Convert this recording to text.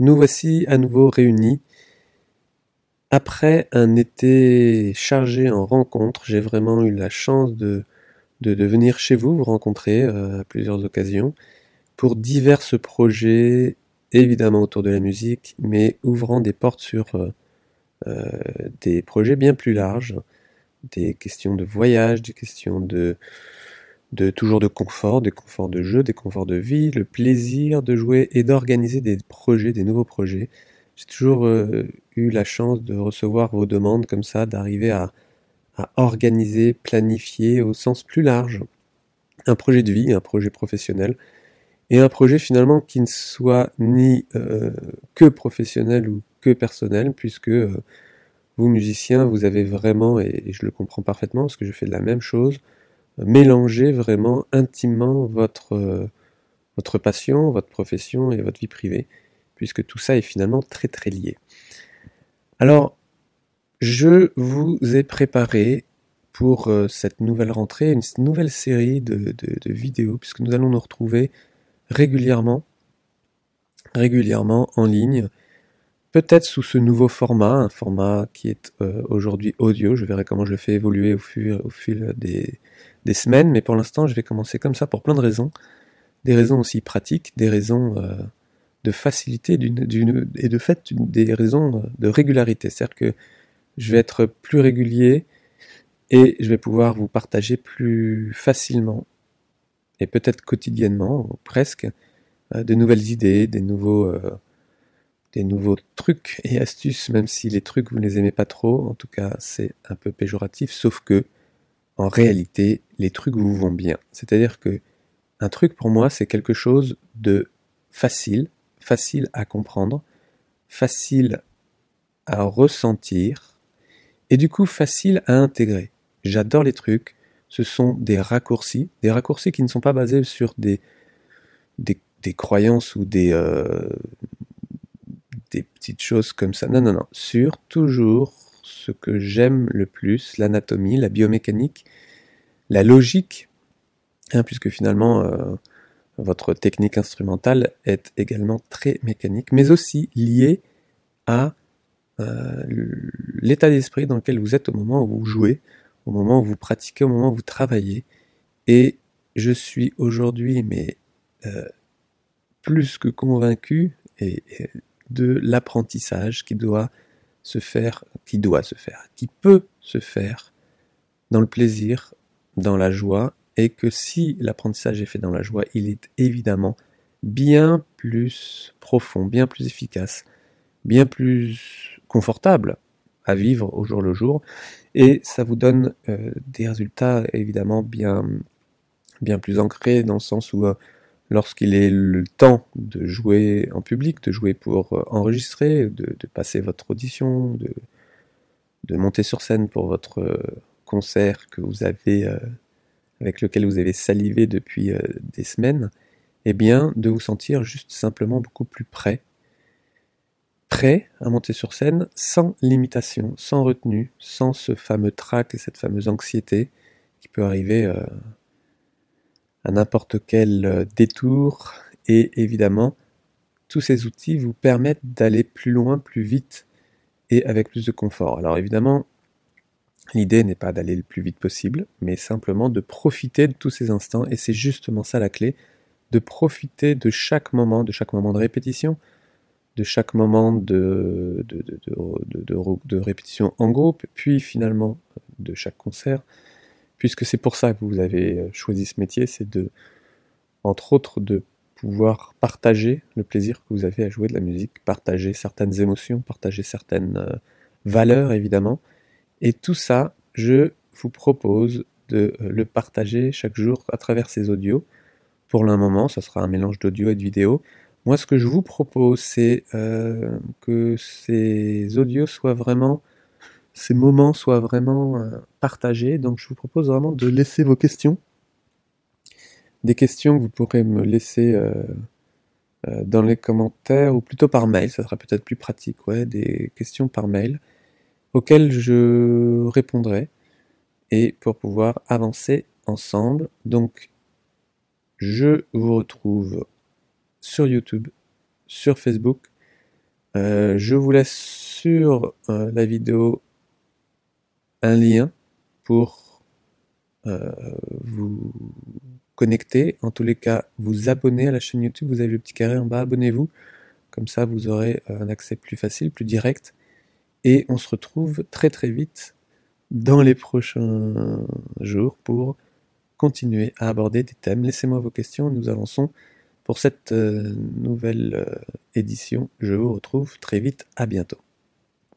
Nous voici à nouveau réunis. Après un été chargé en rencontres, j'ai vraiment eu la chance de, de, venir chez vous, vous rencontrer euh, à plusieurs occasions, pour divers projets, évidemment autour de la musique, mais ouvrant des portes sur euh, euh, des projets bien plus larges, des questions de voyage, des questions de, de toujours de confort, des conforts de jeu, des conforts de vie, le plaisir de jouer et d'organiser des projets, des nouveaux projets. J'ai toujours euh, eu la chance de recevoir vos demandes comme ça, d'arriver à, organiser, planifier au sens plus large un projet de vie, un projet professionnel, et un projet finalement qui ne soit ni euh, que professionnel ou que personnel, puisque euh, vous musiciens, vous avez vraiment, et je le comprends parfaitement parce que je fais de la même chose, mélanger vraiment intimement votre, euh, votre passion, votre profession et votre vie privée, puisque tout ça est finalement très très lié. Alors, je vous ai préparé pour euh, cette nouvelle rentrée une nouvelle série de, de, vidéos, puisque nous allons nous retrouver régulièrement, régulièrement en ligne, peut-être sous ce nouveau format, un format qui est euh, aujourd'hui audio. Je verrai comment je le fais évoluer au, fil des, semaines, mais pour l'instant, je vais commencer comme ça pour plein de raisons. Des raisons aussi pratiques, des raisons euh, de facilité et de fait des raisons de régularité. C'est-à-dire que je vais être plus régulier et je vais pouvoir vous partager plus facilement et peut-être quotidiennement, presque, euh, de nouvelles idées, des nouveaux, euh, des nouveaux trucs et astuces, même si les trucs vous ne les aimez pas trop. En tout cas, c'est un peu péjoratif, sauf que en réalité, les trucs vous vont bien. C'est-à-dire que un truc pour moi, c'est quelque chose de facile, facile à comprendre, facile à ressentir, et du coup facile à intégrer. J'adore les trucs, ce sont des raccourcis, des raccourcis qui ne sont pas basés sur des, croyances ou des, euh, des petites choses comme ça. Non, non, non, sur toujours ce que j'aime le plus, l'anatomie, la biomécanique, la logique, hein, puisque finalement euh, votre technique instrumentale est également très mécanique, mais aussi liée à euh, l'état d'esprit dans lequel vous êtes au moment où vous jouez, au moment où vous pratiquez, au moment où vous travaillez. Et je suis aujourd'hui, mais euh, plus que convaincu et de l'apprentissage qui doit se faire, qui doit se faire, qui peut se faire dans le plaisir, dans la joie, et que si l'apprentissage est fait dans la joie, il est évidemment bien plus profond, bien plus efficace, bien plus confortable à vivre au jour le jour, et ça vous donne euh, des résultats évidemment bien, plus ancrés dans le sens où euh, lorsqu'il est le temps de jouer en public, de jouer pour euh, enregistrer, de, passer votre audition, de, monter sur scène pour votre euh, concert que vous avez, euh, avec lequel vous avez salivé depuis des semaines, eh bien, de vous sentir juste simplement beaucoup plus prêt, prêt à monter sur scène sans limitation, sans retenue, sans ce fameux trac et cette fameuse anxiété qui peut arriver à n'importe quel euh, détour et évidemment tous ces outils vous permettent d'aller plus loin, plus vite et avec plus de confort. Alors évidemment, l'idée n'est pas d'aller le plus vite possible, mais simplement de profiter de tous ces instants et c'est justement ça la clé, de profiter de chaque moment, de chaque moment de répétition, de chaque moment de, de, de, de répétition en groupe, puis finalement de chaque concert, puisque c'est pour ça que vous avez euh, choisi ce métier, c'est de, entre autres, de pouvoir partager le plaisir que vous avez à jouer de la musique, partager certaines émotions, partager certaines euh, valeurs évidemment, et tout ça, je vous propose de euh, le partager chaque jour à travers ces audios. Pour le moment, ça sera un mélange d'audio et de vidéo. Moi, ce que je vous propose, c'est que ces audios soient vraiment ces moments soient vraiment euh, partagés. Donc je vous propose vraiment de laisser vos questions. Des questions que vous pourrez me laisser euh, euh, dans les commentaires ou plutôt par mail, ça sera peut-être plus pratique, ouais, des questions par mail auxquelles je répondrai et pour pouvoir avancer ensemble. Donc je vous retrouve sur YouTube, sur Facebook, je vous laisse sur la vidéo un lien pour euh, vous connecter, en tous les cas vous abonner à la chaîne YouTube, vous avez le petit carré en bas, abonnez-vous, comme ça vous aurez un accès plus facile, plus direct, et on se retrouve très très vite dans les prochains jours pour continuer à aborder des thèmes. Laissez-moi vos questions, nous avançons pour cette nouvelle édition. Je vous retrouve très vite, à bientôt.